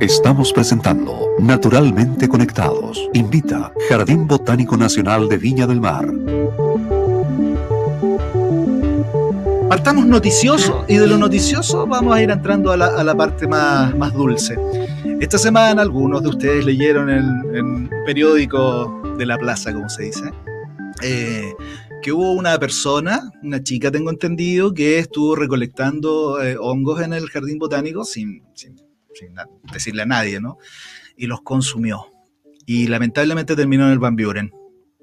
Estamos presentando Naturalmente Conectados. Invita Jardín Botánico Nacional de Viña del Mar. Partamos noticioso y de lo noticioso vamos a ir entrando a la, parte más, más, dulce. Esta semana algunos de ustedes leyeron el, periódico de la plaza, como se dice, eh, que hubo una persona, una chica tengo entendido, que estuvo recolectando eh, hongos en el jardín botánico sin, sin, decirle a nadie, ¿no? Y los consumió. Y lamentablemente terminó en el Van Buren.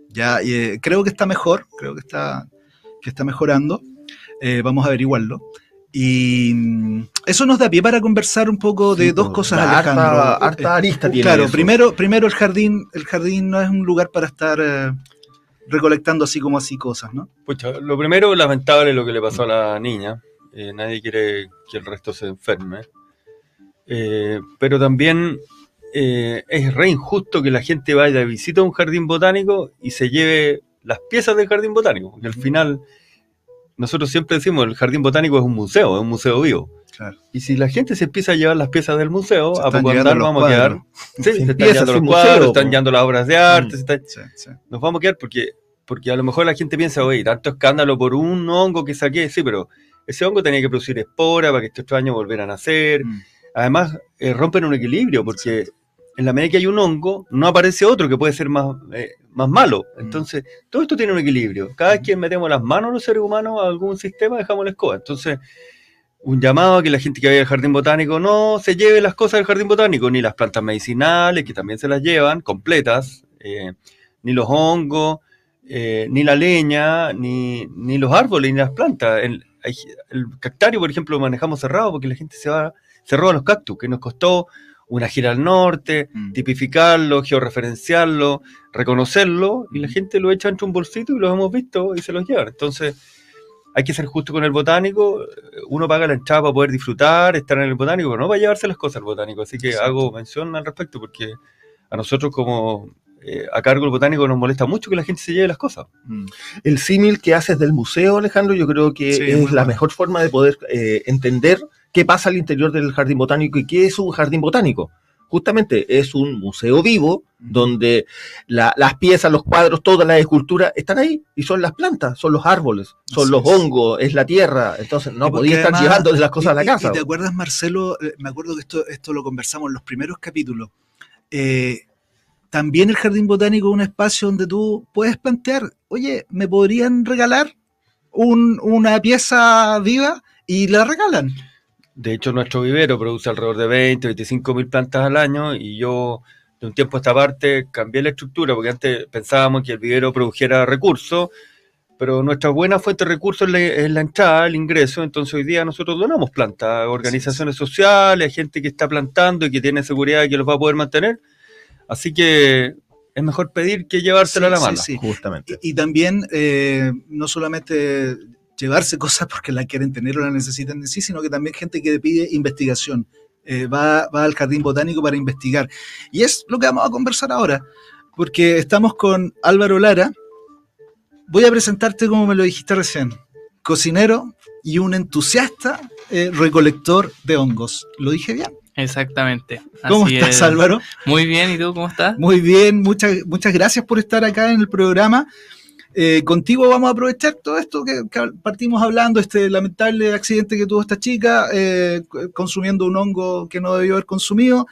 Ya, eh, creo que está mejor, creo que está, que está mejorando. Eh, vamos a averiguarlo. Y mm, eso nos da pie para conversar un poco de dos cosas, Alejandro. Harta, arista tiene Claro, primero, primero el jardín, el jardín no es un lugar para estar recolectando así como así cosas, ¿no? Pucha, lo primero, lamentable lo que le pasó a la niña. Eh, nadie quiere que el resto se enferme. Eh, pero también eh, es re injusto que la gente vaya a visitar un jardín botánico y se lleve las piezas del jardín botánico. Porque al final, nosotros siempre decimos, el jardín botánico es un museo, es un museo vivo. Y si la gente se empieza a llevar las piezas del museo, a poco andar vamos a quedar. Sí, se, están llevando los cuadros, están llevando las obras de arte. Mm. Nos vamos a quedar porque, porque a lo mejor la gente piensa, oye, tanto escándalo por un hongo que saqué. Sí, pero ese hongo tenía que producir espora para que estos otro año volvieran a nacer. Mm. Además, eh, rompen un equilibrio porque en la medida que hay un hongo, no aparece otro que puede ser más, eh, más malo. Mm. Entonces, todo esto tiene un equilibrio. Cada vez que metemos las manos los seres humanos a algún sistema, dejamos la escoba. Entonces, un llamado a que la gente que vaya al jardín botánico no se lleve las cosas del jardín botánico, ni las plantas medicinales, que también se las llevan, completas, eh, ni los hongos, eh, ni la leña, ni, ni, los árboles, ni las plantas. El, el, cactario, por ejemplo, lo manejamos cerrado porque la gente se va, se roba los cactus, que nos costó una gira al norte, mm. tipificarlo, georreferenciarlo, reconocerlo, y la mm. gente lo echa entre un bolsito y los hemos visto y se los lleva. Entonces, hay que ser justo con el botánico. Uno paga la entrada para poder disfrutar, estar en el botánico, pero no va a llevarse las cosas al botánico. Así que hago mención al respecto porque a nosotros como eh, a cargo del botánico nos molesta mucho que la gente se lleve las cosas. Mm. El símil que haces del museo, Alejandro, yo creo que es la mejor forma de poder eh, entender qué pasa al interior del jardín botánico y qué es un jardín botánico justamente es un museo vivo donde las piezas, los cuadros, toda la escultura están ahí y son las plantas, son los árboles, son los hongos, es la tierra. Entonces no podía estar llevando las cosas a la casa. Y, te acuerdas, Marcelo, eh, me acuerdo que esto, esto lo conversamos en los primeros capítulos. Eh, también el jardín botánico es un espacio donde tú puedes plantear, oye, ¿me podrían regalar una pieza viva? Y la regalan. De hecho, nuestro vivero produce alrededor de 20, 25 mil plantas al año y yo de un tiempo a esta parte cambié la estructura porque antes pensábamos que el vivero produjera recursos, pero nuestra buena fuente de recursos es la, entrada, el ingreso, entonces hoy día nosotros donamos plantas a organizaciones sociales, a gente que está plantando y que tiene seguridad de que los va a poder mantener. Así que es mejor pedir que llevárselo a la mano. justamente. Y, también, eh, no solamente llevarse cosas porque la quieren tener o la necesitan en sí, sino que también gente que pide investigación. Eh, va, va al jardín botánico para investigar. Y es lo que vamos a conversar ahora, porque estamos con Álvaro Lara. Voy a presentarte como me lo dijiste recién, cocinero y un entusiasta eh, recolector de hongos. ¿Lo dije bien? Exactamente. ¿Cómo estás, Álvaro? Muy bien, ¿y tú cómo estás? Muy bien, muchas, muchas gracias por estar acá en el programa. Eh, contigo vamos a aprovechar todo esto que, partimos hablando, este lamentable accidente que tuvo esta chica eh, consumiendo un hongo que no debió haber consumido,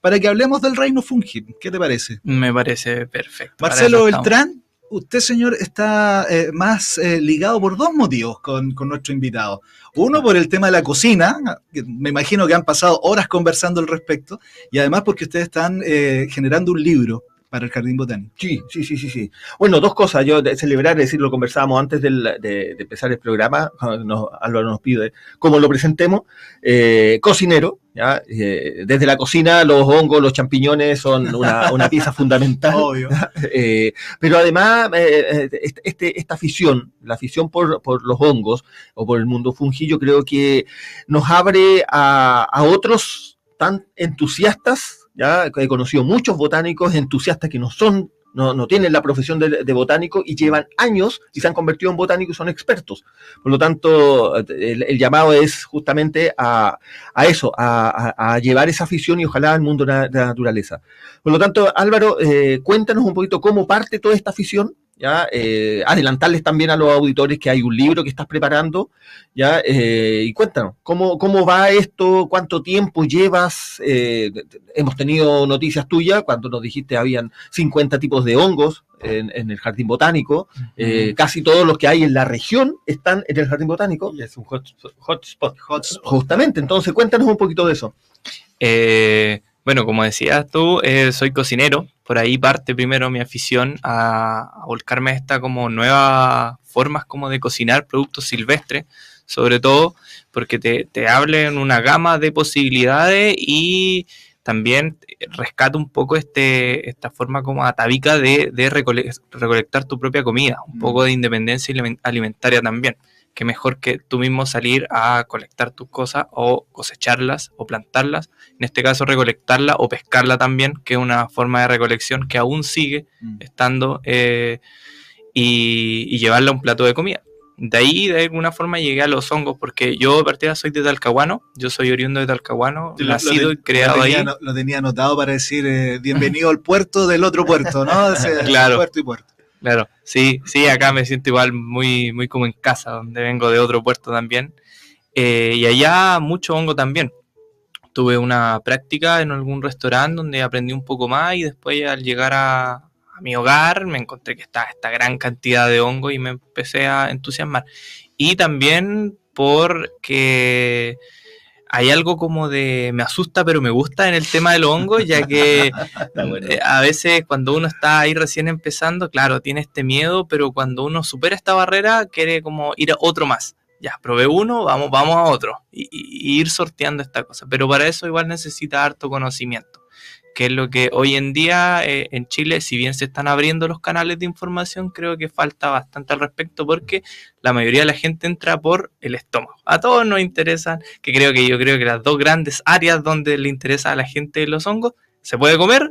para que hablemos del reino fungi. ¿Qué te parece? Me parece perfecto. Marcelo Beltrán, usted, señor, está eh, más ligado por dos motivos con, con, nuestro invitado. Uno, por el tema de la cocina, me imagino que han pasado horas conversando al respecto, y además porque ustedes están generando un libro para el Jardín Botánico. Sí, sí, sí, sí, sí. Bueno, dos cosas. Yo de celebrar, es decir, lo conversábamos antes de, empezar el programa, nos, Álvaro nos pide cómo lo presentemos. Eh, cocinero, ¿ya? Eh, desde la cocina los hongos, los champiñones son una, pieza fundamental. Obvio. Eh, pero además, este, este, esta afición, la afición por, los hongos o por el mundo fungi, yo creo que nos abre a, a otros tan entusiastas ¿ya? He conocido muchos botánicos entusiastas que no son no, no tienen la profesión de, botánico y llevan años y se han convertido en botánicos y son expertos. Por lo tanto, el, llamado es justamente a, a eso, a, llevar esa afición y ojalá al mundo de la, de la naturaleza. Por lo tanto, Álvaro, eh, cuéntanos un poquito cómo parte toda esta afición ¿ya? Eh, adelantarles también a los auditores que hay un libro que estás preparando, ¿ya? Eh, y cuéntanos, ¿cómo, ¿cómo va esto? ¿Cuánto tiempo llevas? Eh, hemos tenido noticias tuyas cuando nos dijiste habían 50 tipos de hongos en, en el jardín botánico, casi todos los que hay en la región están en el jardín botánico. Y es un hotspot. Hot hot Justamente, entonces cuéntanos un poquito de eso. Eh, bueno, como decías tú, eh, soy cocinero. Por ahí parte primero mi afición a, a, volcarme a esta como nuevas formas como de cocinar productos silvestres, sobre todo porque te, te hablen una gama de posibilidades y también rescata un poco este, esta forma como atavica de, de recolectar tu propia comida, un poco de independencia alimentaria también que mejor que tú mismo salir a colectar tus cosas o cosecharlas o plantarlas, en este caso recolectarla o pescarla también, que es una forma de recolección que aún sigue mm. estando eh, y, y, llevarla a un plato de comida. De ahí, de alguna forma, llegué a los hongos, porque yo, de partida, soy de Talcahuano, yo soy oriundo de Talcahuano, lo, nacido lo y creado lo tenía, ahí. Lo tenía anotado para decir eh, bienvenido al puerto del otro puerto, ¿no? O sea, claro. Puerto y puerto. Claro, sí, sí, acá me siento igual muy, muy como en casa, donde vengo de otro puerto también. Eh, y allá mucho hongo también. Tuve una práctica en algún restaurante donde aprendí un poco más y después al llegar a, a mi hogar me encontré que estaba esta gran cantidad de hongo y me empecé a entusiasmar. Y también porque hay algo como de me asusta pero me gusta en el tema del hongo, ya que eh, a veces cuando uno está ahí recién empezando, claro, tiene este miedo, pero cuando uno supera esta barrera quiere como ir a otro más. Ya, probé uno, vamos, vamos a otro y, ir sorteando esta cosa. Pero para eso igual necesita harto conocimiento que es lo que hoy en día eh, en Chile, si bien se están abriendo los canales de información, creo que falta bastante al respecto porque la mayoría de la gente entra por el estómago. A todos nos interesan, que creo que yo creo que las dos grandes áreas donde le interesa a la gente los hongos, se puede comer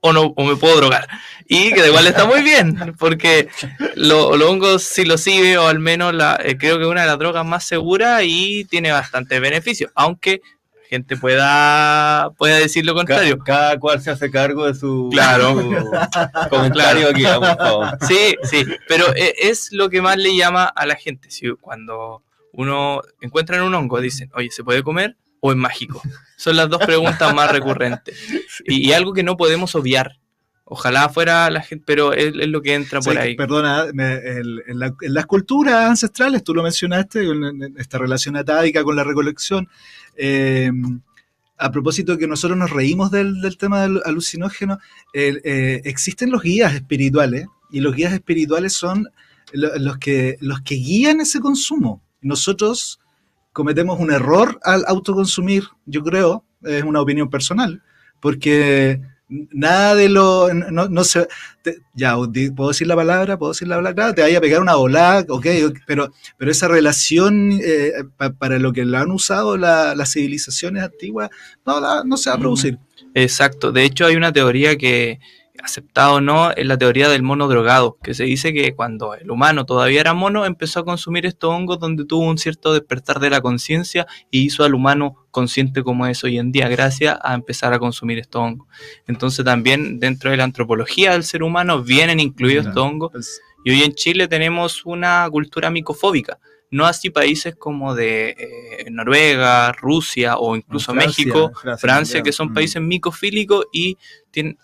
o no o me puedo drogar. Y que de igual está muy bien, porque los lo hongos psilocibe o al menos la, eh, creo que es una de las drogas más seguras y tiene bastante beneficio, aunque gente pueda, pueda decir lo contrario. Cada, cada, cual se hace cargo de su, claro. su comentario aquí, por favor. Sí, sí, pero e, es lo que más le llama a la gente. Si cuando uno encuentra un hongo, dicen, oye, ¿se puede comer o es mágico? Son las dos preguntas más recurrentes. Y, y algo que no podemos obviar. Ojalá fuera la gente, pero es, es lo que entra por sí, ahí. Perdona, me, el, en, la, en, las culturas ancestrales, tú lo mencionaste, esta relación atávica con la recolección. Eh, a propósito de que nosotros nos reímos del, del tema del alucinógeno, eh, eh, existen los guías espirituales y los guías espirituales son lo, los, que, los que guían ese consumo. Nosotros cometemos un error al autoconsumir, yo creo, es una opinión personal, porque nada de lo, no, no se, te, ya, puedo decir la palabra, puedo decir la palabra, te vaya a pegar una volada, ok, pero, pero esa relación eh, pa, para lo que lo han usado la, las civilizaciones antiguas, no, la, no se va a producir. Exacto, de hecho hay una teoría que, aceptado o no, es la teoría del mono drogado, que se dice que cuando el humano todavía era mono, empezó a consumir estos hongos donde tuvo un cierto despertar de la conciencia y hizo al humano consciente como es hoy en día, gracias a empezar a consumir estos hongos. Entonces también dentro de la antropología del ser humano vienen incluidos estos hongos. Y hoy en Chile tenemos una cultura micofóbica. No así países como de eh, Noruega, Rusia o incluso Francia, México, Francia, Francia que son países micofílicos y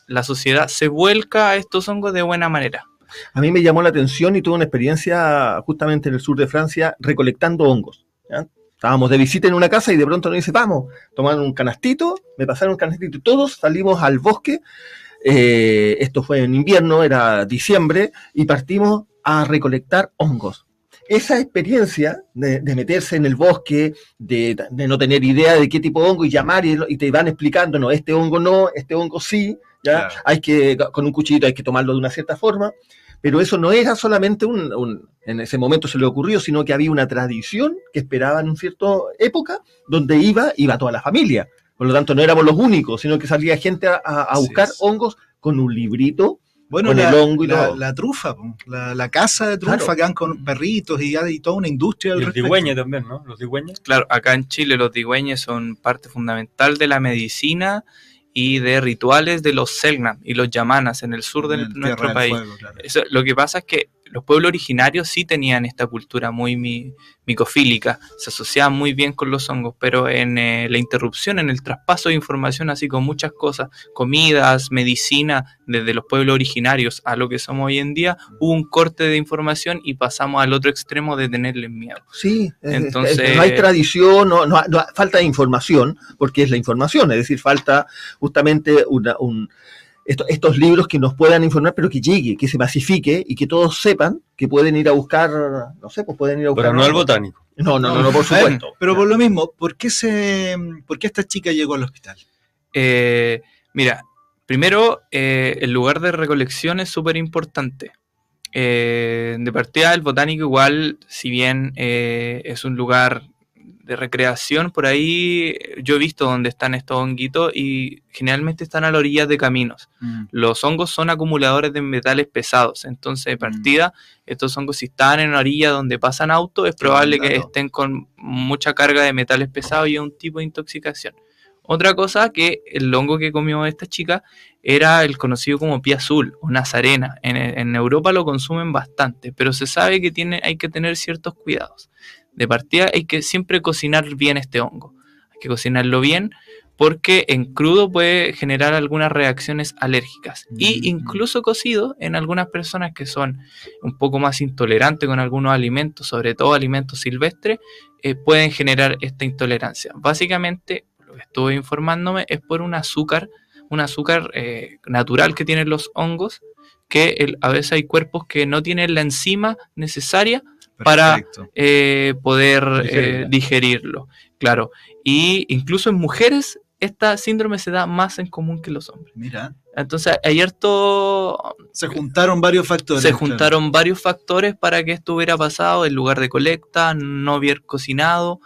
la sociedad se vuelca a estos hongos de buena manera. A mí me llamó la atención y tuve una experiencia justamente en el sur de Francia recolectando hongos. ¿ya? Estábamos de visita en una casa y de pronto nos dice, vamos, tomaron un canastito, me pasaron un canastito y todos salimos al bosque. Eh, esto fue en invierno, era diciembre, y partimos a recolectar hongos esa experiencia de, de, meterse en el bosque, de, de, no tener idea de qué tipo de hongo y llamar y, y, te van explicando, no, este hongo no, este hongo sí, ya claro. hay que, con un cuchillito hay que tomarlo de una cierta forma, pero eso no era solamente un, un, en ese momento se le ocurrió, sino que había una tradición que esperaba en una cierta época donde iba, iba toda la familia. Por lo tanto, no éramos los únicos, sino que salía gente a, a buscar sí. hongos con un librito Bueno, con la, el hongo y la, todo. la trufa, la, la casa de trufa Claro. que van con perritos y hay toda una industria al Y el respecto. digüeñe también, ¿no? Los digüeñes. Claro, acá en Chile los digüeñes son parte fundamental de la medicina y de rituales de los Selknam y los yamanas en el sur de En nuestro del país. Fuego, claro. Eso- lo que pasa es que los pueblos originarios sí tenían esta cultura muy mi- micofílica, se asociaban muy bien con los hongos, pero en eh, la interrupción, en el traspaso de información, así con muchas cosas, comidas, medicina, desde los pueblos originarios a lo que somos hoy en día, hubo un corte de información y pasamos al otro extremo de tenerles miedo. Sí, es- es- Entonces- no hay tradición, no, no- no- falta de información, porque es la información, es decir, falta justamente una- un, esto- estos libros que nos puedan informar, pero que llegue, que se masifique y que todos sepan que pueden ir a buscar, no sé, pues pueden ir a buscar. Pero no al botánico. No, no, no, no, por A ver, supuesto. Pero por lo mismo, ¿por qué, se, ¿por qué esta chica llegó al hospital? Eh, mira, primero, eh, el lugar de recolección es súper importante. Eh, de partida, el botánico igual, si bien eh, es un lugar de recreación, por ahí yo he visto donde están estos honguitos y generalmente están a la orilla de caminos. Los hongos son acumuladores de metales pesados, entonces de partida, estos hongos si están en una orilla donde pasan autos, es probable que estén con mucha carga de metales pesados y un tipo de intoxicación. Otra cosa que el hongo que comió esta chica era el conocido como pie azul o nazarena. En, en Europa lo consumen bastante, pero se sabe que tiene, hay que tener ciertos cuidados. De partida hay que siempre cocinar bien este hongo. Hay que cocinarlo bien porque en crudo puede generar algunas reacciones alérgicas. Y Mm. incluso cocido en algunas personas que son un poco más intolerantes con algunos alimentos, sobre todo alimentos silvestres, eh, pueden generar esta intolerancia. Básicamente, lo que estuve informándome es por un azúcar, un azúcar eh, natural que tienen los hongos, que el- a veces hay cuerpos que no tienen la enzima necesaria Para- eh, poder eh, digerirlo. Claro. Y incluso en mujeres, esta síndrome se da más en común que los hombres. Mira, Entonces, hay harto. se juntaron varios factores. Se claro. juntaron varios factores para que esto hubiera pasado: el lugar de colecta, no haber cocinado.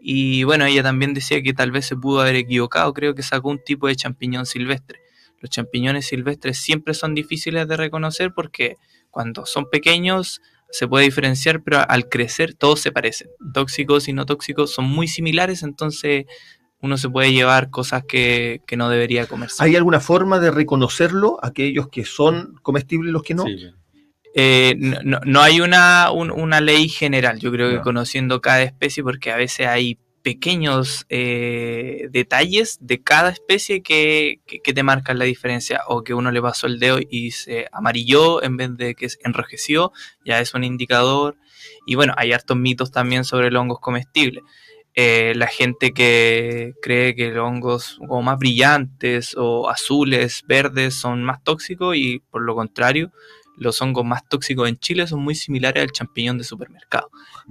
Y bueno, ella también decía que tal vez se pudo haber equivocado. Creo que sacó un tipo de champiñón silvestre. Los champiñones silvestres siempre son difíciles de reconocer porque cuando son pequeños se puede diferenciar, pero al crecer todos se parecen. Tóxicos y no tóxicos son muy similares, entonces uno se puede llevar cosas que, que no debería comerse. ¿Hay alguna forma de reconocerlo, aquellos que son comestibles y los que no? Sí. Eh, no, no- hay una, un- una ley general, yo creo que conociendo cada especie, porque a veces hay pequeños eh, detalles de cada especie que, que- te marcan la diferencia, o que uno le pasó el dedo y se amarilló en vez de que se enrojeció, ya es un indicador. Y bueno, hay hartos mitos también sobre los hongos comestibles. Eh, la gente que cree que los hongos como más brillantes o azules, verdes son más tóxicos y por lo contrario, los hongos más tóxicos en Chile son muy similares al champiñón de supermercado.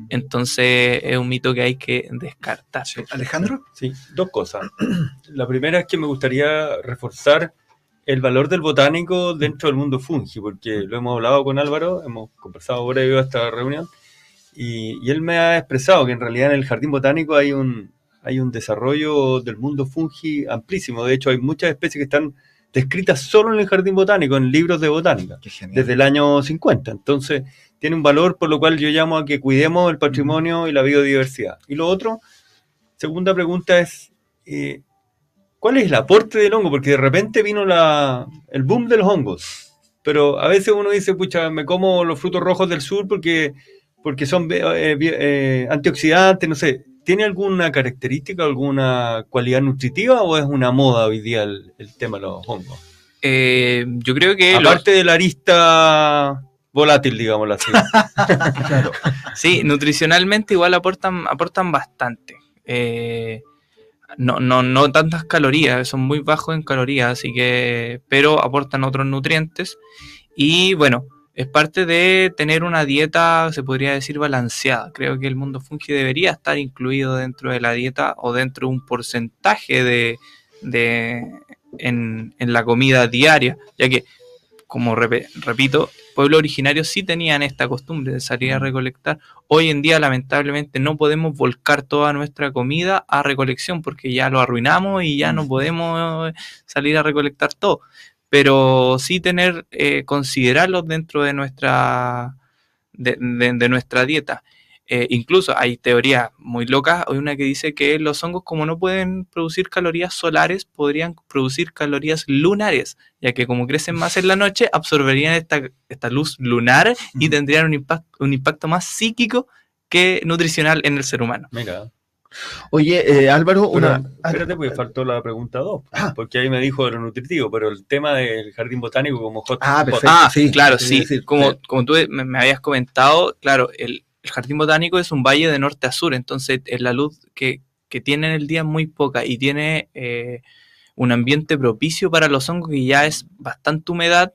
Entonces es un mito que hay que descartar. Sí. Alejandro, Sí, dos cosas. La primera es que me gustaría reforzar el valor del botánico dentro del mundo fungi, porque lo hemos hablado con Álvaro, hemos conversado previo a esta reunión, y, y él me ha expresado que en realidad en el jardín botánico hay un, hay un desarrollo del mundo fungi amplísimo. De hecho, hay muchas especies que están descritas solo en el jardín botánico, en libros de botánica desde el año 50. Entonces, tiene un valor por lo cual yo llamo a que cuidemos el patrimonio y la biodiversidad. Y lo otro, segunda pregunta es, eh, ¿cuál es el aporte del hongo? Porque de repente vino la, el boom de los hongos. Pero a veces uno dice, pucha, me como los frutos rojos del sur porque, porque son eh, eh, antioxidantes, no sé. ¿Tiene alguna característica, alguna cualidad nutritiva o es una moda hoy día el, el tema de los hongos? Eh, yo creo que los- Aparte de la arista volátil, digámoslo así. Sí, nutricionalmente igual aportan, aportan bastante. Eh, no, no, no tantas calorías, son muy bajos en calorías, así que. pero aportan otros nutrientes. Y bueno, es parte de tener una dieta, se podría decir, balanceada. Creo que el mundo fungi debería estar incluido dentro de la dieta o dentro de un porcentaje de, de en, en la comida diaria, ya que, como repito, pueblos originarios sí tenían esta costumbre de salir a recolectar. Hoy en día, lamentablemente, no podemos volcar toda nuestra comida a recolección porque ya lo arruinamos y ya no podemos eh, salir a recolectar todo. Pero sí tener, eh, considerarlos dentro de nuestra, de, de- de nuestra dieta. Eh, incluso hay teorías muy locas. Hay una que dice que los hongos, como no pueden producir calorías solares, podrían producir calorías lunares, ya que como crecen más en la noche, absorberían esta, esta luz lunar y tendrían un impacto, un impacto más psíquico que nutricional en el ser humano. Mira. Oye, eh, Álvaro, una. Espérate, porque faltó la pregunta 2. Ah. Porque ahí me dijo de lo nutritivo, pero el tema del jardín botánico como hot. Ah, hot- perfecto. Ah, sí, claro, sí. decir, como, como tú me, me habías comentado, claro, el, el jardín botánico es un valle de norte a sur, entonces eh, la luz que, que tiene en el día es muy poca y tiene eh, un ambiente propicio para los hongos que ya es bastante humedad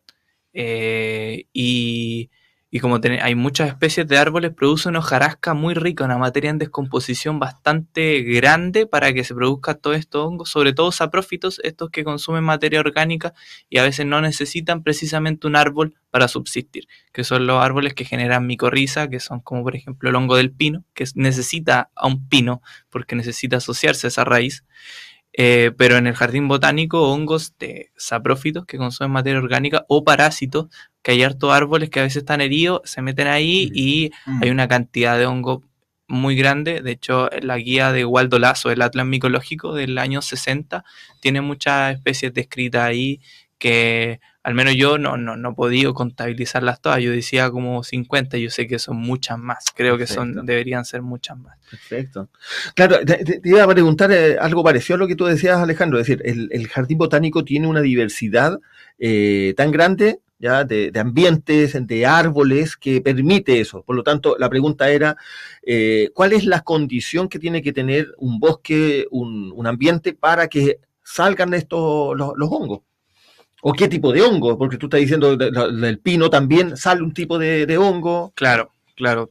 eh, y, y como hay muchas especies de árboles, produce una hojarasca muy rica, una materia en descomposición bastante grande para que se produzca todos estos hongos, sobre todo saprófitos, estos que consumen materia orgánica y a veces no necesitan precisamente un árbol para subsistir, que son los árboles que generan micorriza, que son como por ejemplo el hongo del pino, que es- necesita a un pino porque necesita asociarse a esa raíz. Eh, pero en el jardín botánico, hongos de saprófitos que consumen materia orgánica o parásitos, que hay hartos árboles que a veces están heridos, se meten ahí y Mm. hay una cantidad de hongo muy grande. De hecho, la guía de Waldo Lazo, el Atlas Micológico del año 60, tiene muchas especies descritas ahí que al menos yo no, no, no he podido contabilizarlas todas. Yo decía como 50, yo sé que son muchas más. Creo que son deberían ser muchas más. Perfecto. Claro, te, te- te iba a preguntar eh, algo parecido a lo que tú decías, Alejandro. Es decir, el, el jardín botánico tiene una diversidad eh, tan grande ya de, de ambientes, de árboles, que permite eso. Por lo tanto, la pregunta era, eh, ¿cuál es la condición que tiene que tener un bosque, un, un ambiente para que salgan estos los, los hongos? ¿O qué tipo de hongo? Porque tú estás diciendo de- de- del pino también sale un tipo de, hongo. Claro, claro.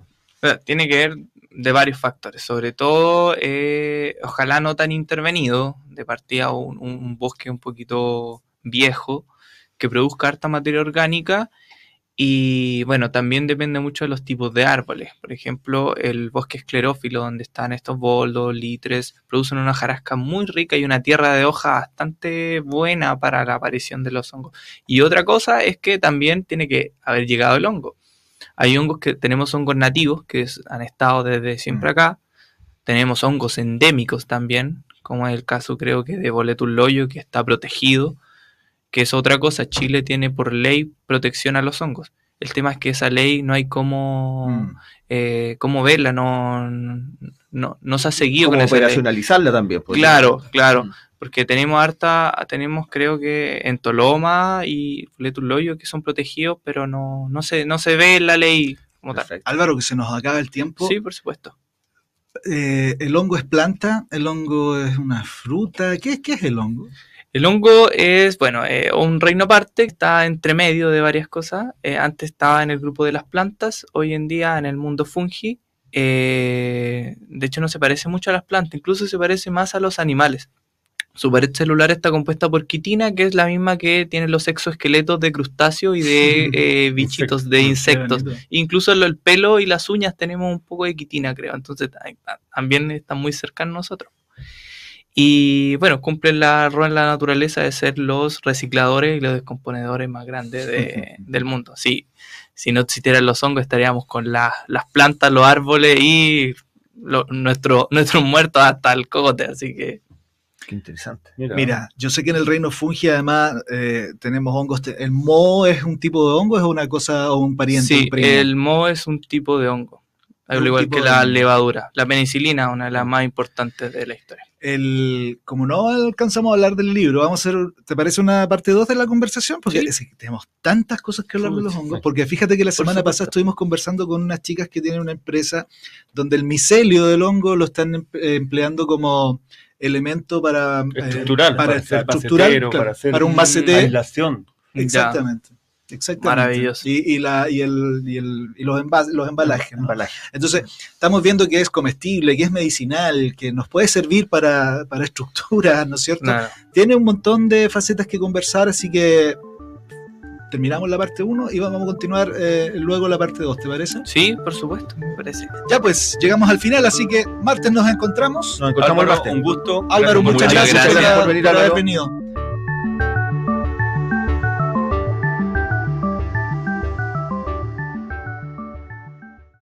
Tiene que ver de varios factores, sobre todo, eh, ojalá no tan intervenido, de partida un- un bosque un poquito viejo, que produzca harta materia orgánica y bueno, también depende mucho de los tipos de árboles. Por ejemplo, el bosque esclerófilo, donde están estos boldos, litres, producen una jarasca muy rica y una tierra de hoja bastante buena para la aparición de los hongos. Y otra cosa es que también tiene que haber llegado el hongo. Hay hongos que tenemos hongos nativos que es- han estado desde siempre acá. Tenemos hongos endémicos también, como es el caso creo que de Boletus loyo, que está protegido, que es otra cosa. Chile tiene por ley protección a los hongos. El tema es que esa ley no hay cómo, Mm. eh, cómo verla, no, no, no se ha seguido Como con esa ley. operacionalizarla también. pues. Claro, claro. Mm. Porque tenemos harta, tenemos creo que en Toloma y Letuloyo que son protegidos, pero no, no se, no se ve en la ley como tal. Álvaro, que se nos acaba el tiempo. Sí, por supuesto. Eh, ¿El hongo es planta? ¿El hongo es una fruta? ¿Qué, qué es el hongo? El hongo es, bueno, eh, un reino aparte, está entre medio de varias cosas. Eh, antes estaba en el grupo de las plantas, hoy en día en el mundo fungi. Eh, de hecho, no se parece mucho a las plantas, incluso se parece más a los animales. Su pared celular está compuesta por quitina, que es la misma que tienen los exoesqueletos de crustáceos y de eh, bichitos, de insectos. Incluso el pelo y las uñas tenemos un poco de quitina, creo. Entonces ta- ta- también están muy cercanos a nosotros. Y bueno, cumplen la rol en la naturaleza de ser los recicladores y los descomponedores más grandes de- del mundo. Sí, si no existieran los hongos, estaríamos con la- las plantas, los árboles y lo- nuestro, nuestros muertos hasta el cogote. Así que Qué interesante. Mira, yo sé que en el reino fungi además eh, tenemos hongos. te- ¿El moho es un tipo de hongo? ¿Es una cosa o un pariente? sí, un el moho es un tipo de hongo. Al igual que la levadura. La penicilina, una de las más importantes de la historia. El, como no alcanzamos a hablar del libro, vamos a hacer, ¿te parece una parte 2 de la conversación? Porque Sí. es que tenemos tantas cosas que hablar de los hongos. Porque fíjate que la semana pasada estuvimos conversando con unas chicas que tienen una empresa donde el micelio del hongo lo están em- eh, empleando como elemento para eh, Estructural, para, para, ser estructural, macetero, claro, para hacer para un macete. aislación. Exactamente. Exactamente. Maravilloso. Y, y la, y, el, y, el, y los, envas- los embalajes. ¿no? Embalaje. Entonces, estamos viendo que es comestible, que es medicinal, que nos puede servir para, para estructuras, ¿no es cierto? Nada. Tiene un montón de facetas que conversar, así que terminamos la parte 1 y vamos a continuar eh, luego la parte 2, ¿te parece? Sí, por supuesto, me parece. Ya pues, llegamos al final, así que martes nos encontramos. Nos encontramos el martes. un gusto. Álvaro, muchas gracias, gracias por, venir, por haber venido.